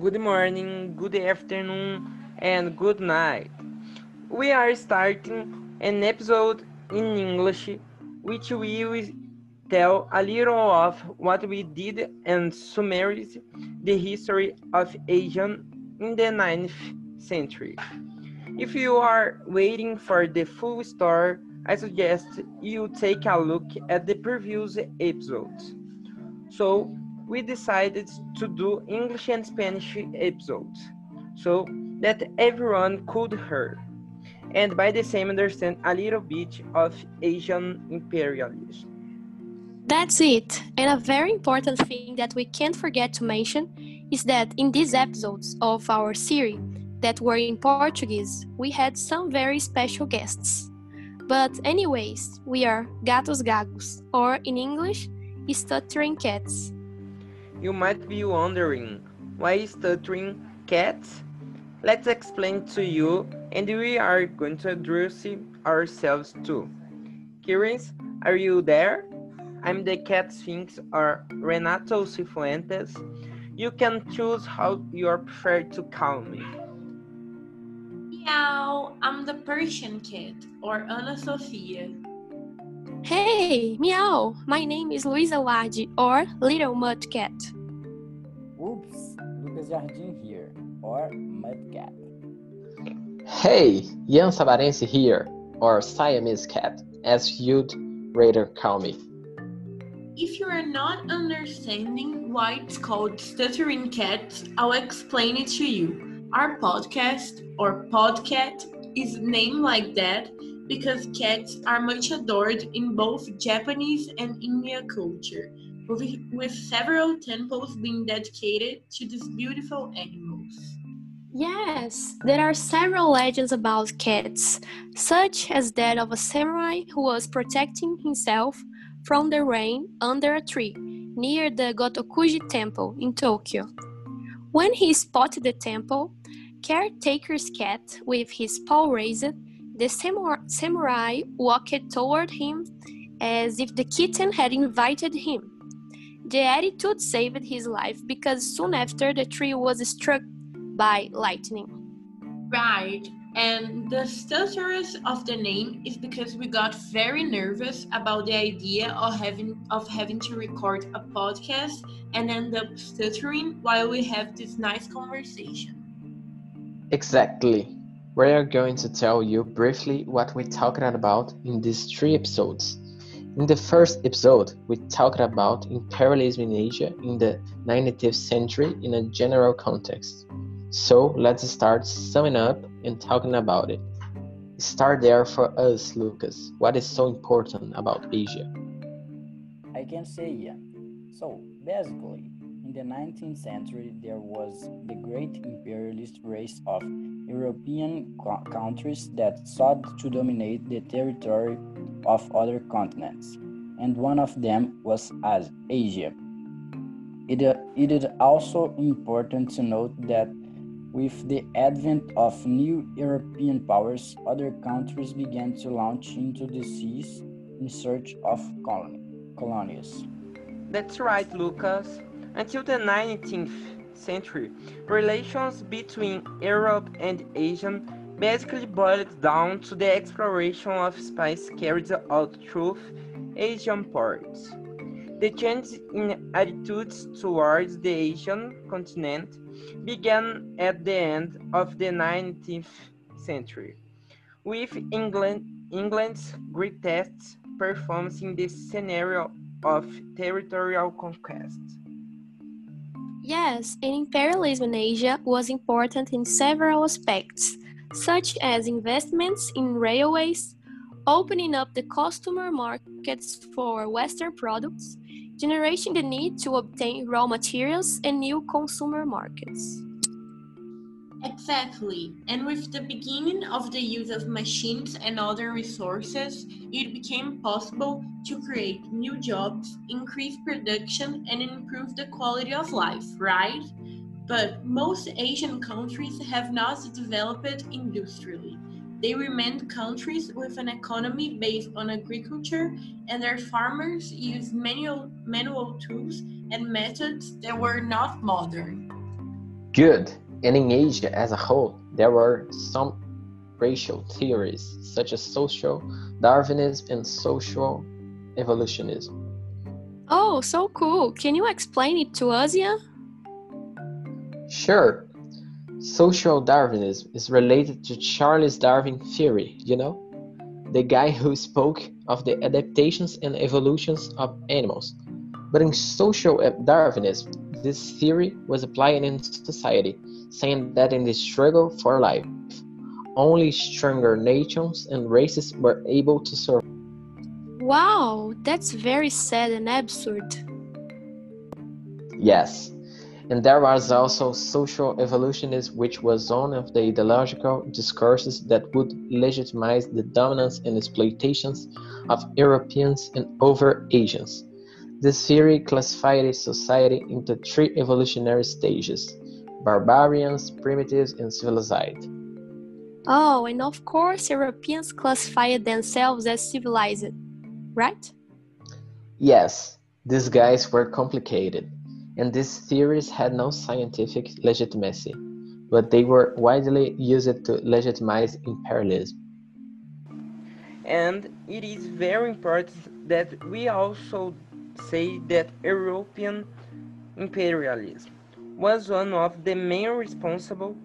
good morning, good afternoon, and good night. We are starting an episode in English, which we will tell a little of what we did and summarize the history of Asia in the 9th century. If you are waiting for the full story, I suggest you take a look at the previous episodes. So, we decided to do English and Spanish episodes so that everyone could hear and by the same understand a little bit of Asian imperialism. That's it. And a very important thing that we can't forget to mention is that in these episodes of our series that were in Portuguese, we had some very special guests. But anyways, we are gatos gagos, or in English, stuttering cats. You might be wondering, why is stuttering cats? Let's explain to you and we are going to introduce ourselves too. Kirins, are you there? I'm the cat sphinx or Renato Cifuentes. You can choose how you prefer to call me. Meow, I'm the Persian cat or Ana Sofia. Hey, meow! My name is Luisa Wardi, or Little Mud Cat. Oops, Lucas Jardim here, or Mud Cat. Hey, Ian Sabarense here, or Siamese Cat, as you'd rather call me. If you are not understanding why it's called Stuttering Cat, I'll explain it to you. Our podcast, or Podcat, is named like that because cats are much adored in both Japanese and Indian culture, with, with several temples being dedicated to these beautiful animals. Yes, there are several legends about cats, such as that of a samurai who was protecting himself from the rain under a tree near the Gotokuji Temple in Tokyo. When he spotted the temple, caretaker's cat with his paw raised the samurai walked toward him as if the kitten had invited him. The attitude saved his life because soon after the tree was struck by lightning. Right, and the stutterers of the name is because we got very nervous about the idea of having of having to record a podcast and end up stuttering while we have this nice conversation. Exactly. We are going to tell you briefly what we talked about in these three episodes. In the first episode, we talked about imperialism in Asia in the 19th century in a general context. So let's start summing up and talking about it. Start there for us, Lucas. What is so important about Asia? I can say, yeah. So, basically, in the 19th century, there was the great imperialist race of European co- countries that sought to dominate the territory of other continents, and one of them was as Asia. It, it is also important to note that with the advent of new European powers, other countries began to launch into the seas in search of colonies. That's right, Lucas. Until the 19th century, relations between Europe and Asia basically boiled down to the exploration of spice carried out through Asian ports. The change in attitudes towards the Asian continent began at the end of the 19th century, with England, England's greatest performance in the scenario of territorial conquest. Yes, and imperialism in Asia was important in several aspects, such as investments in railways, opening up the customer markets for Western products, generating the need to obtain raw materials and new consumer markets. Exactly. And with the beginning of the use of machines and other resources, it became possible to create new jobs, increase production, and improve the quality of life, right? But most Asian countries have not developed industrially. They remained countries with an economy based on agriculture, and their farmers used manual, manual tools and methods that were not modern. Good. And in Asia as a whole, there were some racial theories such as social Darwinism and social evolutionism. Oh, so cool. Can you explain it to us, yeah? Sure. Social Darwinism is related to Charles Darwin theory, you know? The guy who spoke of the adaptations and evolutions of animals. But in social Darwinism, this theory was applied in society, saying that in the struggle for life, only stronger nations and races were able to survive. Wow, that's very sad and absurd. Yes, and there was also social evolutionism, which was one of the ideological discourses that would legitimize the dominance and exploitations of Europeans and over Asians. This theory classified society into three evolutionary stages barbarians, primitives, and civilized. Oh, and of course, Europeans classified themselves as civilized, right? Yes, these guys were complicated and these theories had no scientific legitimacy, but they were widely used to legitimize imperialism. And it is very important that we also say that European imperialism was one of the main responsible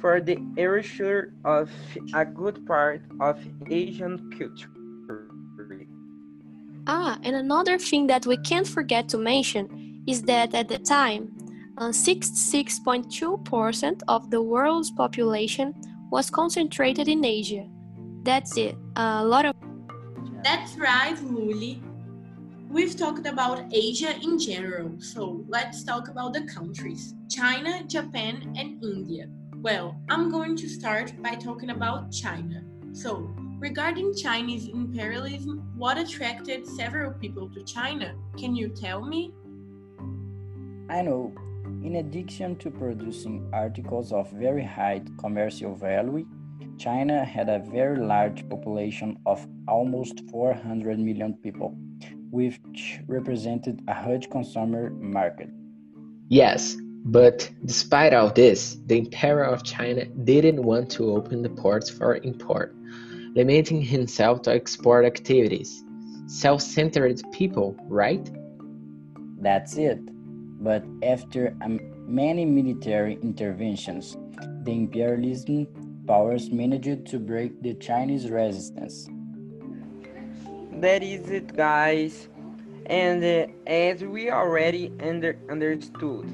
for the erasure of a good part of Asian culture. Ah, and another thing that we can't forget to mention is that at the time, 66.2% uh, of the world's population was concentrated in Asia. That's it. A lot of. That's right, Luli. We've talked about Asia in general, so let's talk about the countries China, Japan, and India. Well, I'm going to start by talking about China. So, regarding Chinese imperialism, what attracted several people to China? Can you tell me? I know. In addition to producing articles of very high commercial value, China had a very large population of almost 400 million people, which represented a huge consumer market. Yes, but despite all this, the Emperor of China didn't want to open the ports for import, limiting himself to export activities. Self centered people, right? That's it. But after um, many military interventions, the imperialism powers managed to break the Chinese resistance. That is it, guys. And uh, as we already under understood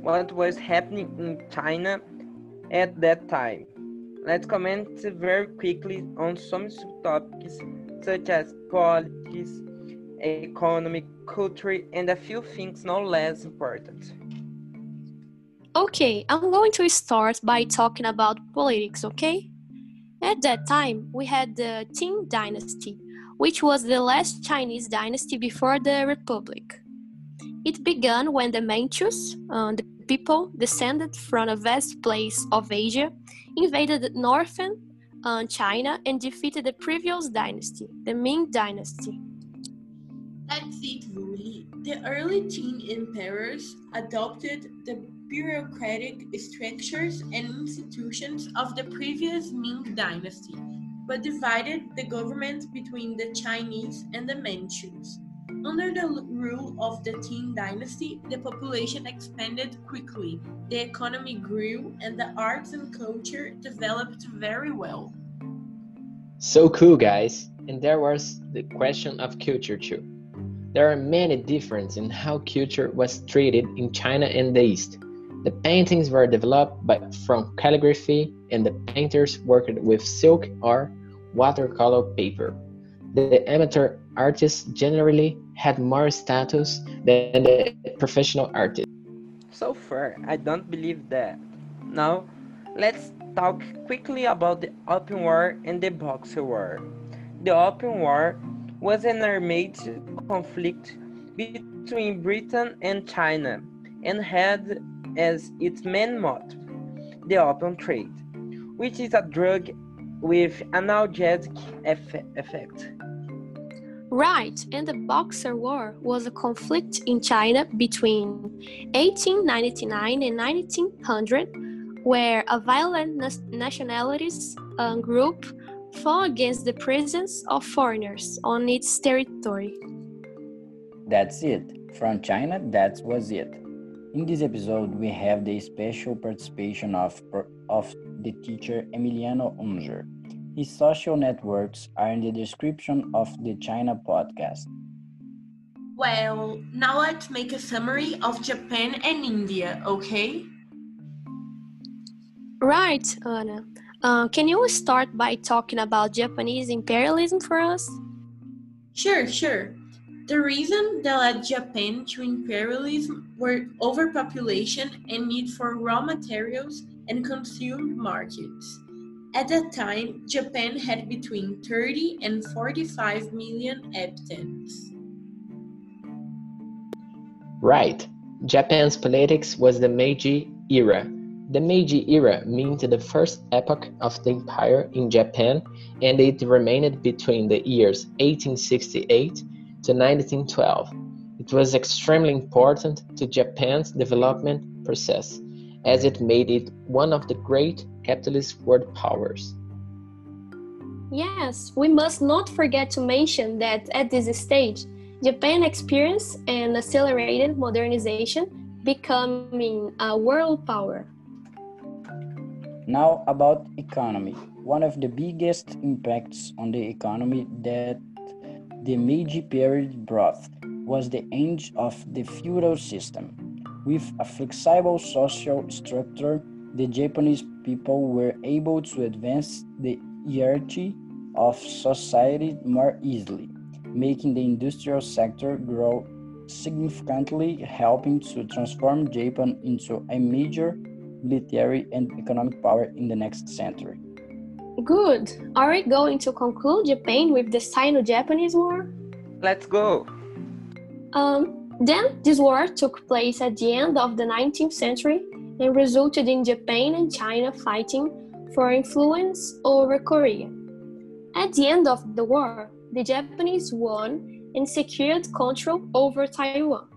what was happening in China at that time, let's comment very quickly on some subtopics such as politics, economic, culture, and a few things no less important. Okay, I'm going to start by talking about politics, okay? At that time, we had the Qing dynasty, which was the last Chinese dynasty before the Republic. It began when the Manchus, uh, the people descended from a vast place of Asia, invaded northern uh, China and defeated the previous dynasty, the Ming dynasty. That's it, Luli. The early Qing emperors adopted the bureaucratic structures and institutions of the previous Ming dynasty, but divided the government between the Chinese and the Manchus. Under the rule of the Qing dynasty, the population expanded quickly, the economy grew, and the arts and culture developed very well. So cool, guys! And there was the question of culture too. There are many differences in how culture was treated in China and the East. The paintings were developed by, from calligraphy, and the painters worked with silk or watercolor paper. The amateur artists generally had more status than the professional artists. So far, I don't believe that. Now, let's talk quickly about the Opium War and the Boxer War. The Opium War was an armed conflict between Britain and China and had as its main motive the opium trade, which is a drug with analgesic effect. Right, and the Boxer War was a conflict in China between 1899 and 1900, where a violent nationalist uh, group fought against the presence of foreigners on its territory. That's it. From China, that was it. In this episode, we have the special participation of, of the teacher Emiliano Unger. His social networks are in the description of the China podcast. Well, now let's make a summary of Japan and India, okay? Right, Anna. Uh, can you start by talking about Japanese imperialism for us? Sure, sure. The reason that led Japan to imperialism were overpopulation and need for raw materials and consumed markets. At that time, Japan had between 30 and 45 million inhabitants. Right. Japan's politics was the Meiji era. The Meiji era means the first epoch of the empire in Japan and it remained between the years 1868 to 1912. It was extremely important to Japan's development process, as it made it one of the great capitalist world powers. Yes, we must not forget to mention that at this stage, Japan experienced an accelerated modernization, becoming a world power. Now about economy. One of the biggest impacts on the economy that the Meiji period brought was the end of the feudal system. With a flexible social structure, the Japanese people were able to advance the hierarchy of society more easily, making the industrial sector grow significantly, helping to transform Japan into a major military and economic power in the next century. Good. Are we going to conclude Japan with the Sino-Japanese War? Let's go. Um, then this war took place at the end of the 19th century and resulted in Japan and China fighting for influence over Korea. At the end of the war, the Japanese won and secured control over Taiwan.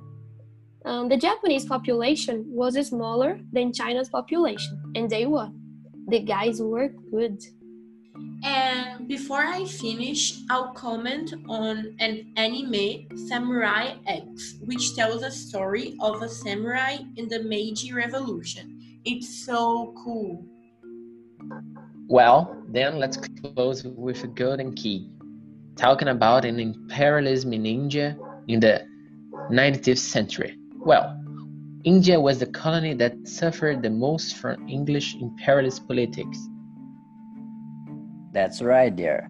Um, the Japanese population was smaller than China's population, and they won. The guys were good. And before I finish, I'll comment on an anime, Samurai X, which tells a story of a samurai in the Meiji Revolution. It's so cool. Well, then let's close with a golden key, talking about an imperialism in India in the 19th century. Well, India was the colony that suffered the most from English imperialist politics that's right there.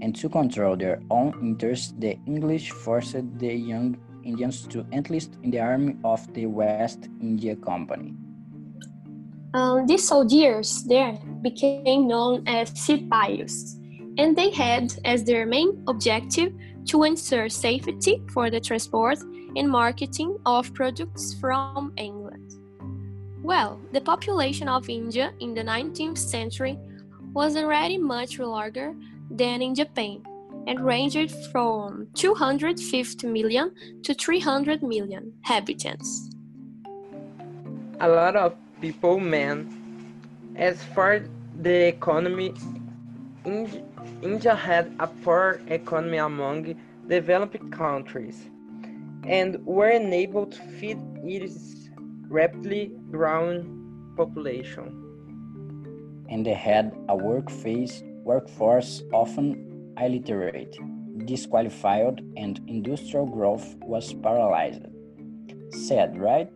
And to control their own interests, the English forced the young Indians to enlist in the army of the West India Company. Um, these soldiers there became known as Sipayus, and they had as their main objective to ensure safety for the transport and marketing of products from England. Well, the population of India in the 19th century was already much larger than in Japan and ranged from 250 million to 300 million inhabitants. A lot of people, man. As for the economy, India had a poor economy among developed countries and were unable to feed its rapidly growing population and they had a workforce, workforce often illiterate, disqualified, and industrial growth was paralyzed. Sad, right?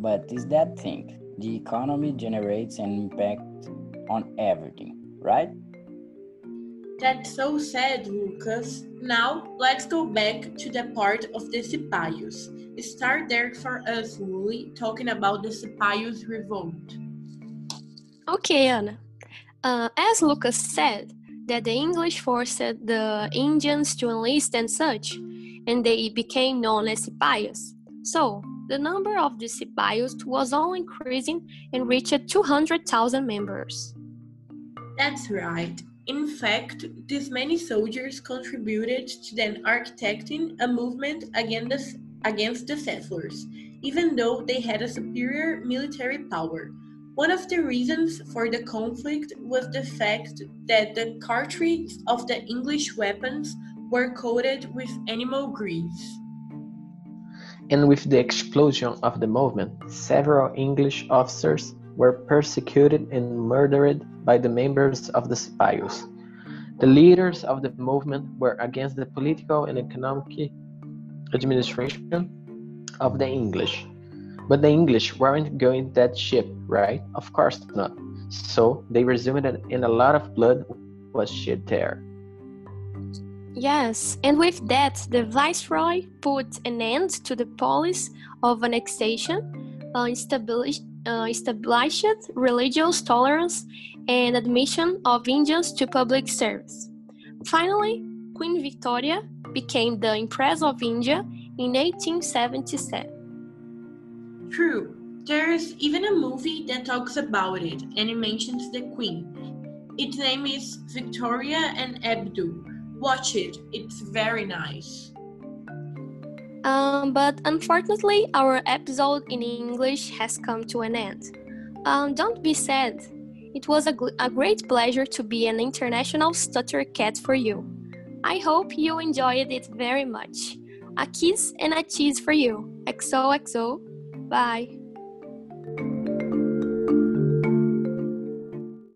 But is that thing? The economy generates an impact on everything, right? That's so sad, Lucas. Now, let's go back to the part of the Sipayus. Start there for us, Luli, talking about the Sipayus revolt. Okay, Anna. Uh, as Lucas said, that the English forced the Indians to enlist and such, and they became known as Sipayus. So, the number of the Sipayus was all increasing and reached 200,000 members. That's right. In fact, these many soldiers contributed to then architecting a movement against the, against the settlers, even though they had a superior military power. One of the reasons for the conflict was the fact that the cartridges of the English weapons were coated with animal grease. And with the explosion of the movement, several English officers were persecuted and murdered by the members of the Sipayos. The leaders of the movement were against the political and economic administration of the English. But the English weren't going that ship, right? Of course not. So they resumed it, and a lot of blood was shed there. Yes, and with that, the Viceroy put an end to the policy of annexation, uh, established, uh, established religious tolerance, and admission of Indians to public service. Finally, Queen Victoria became the Empress of India in 1877. True. There's even a movie that talks about it and it mentions the Queen. Its name is Victoria and Abdul. Watch it, it's very nice. Um, but unfortunately, our episode in English has come to an end. Um, don't be sad. It was a, a great pleasure to be an international stutter cat for you. I hope you enjoyed it very much. A kiss and a cheese for you. XOXO. Bye.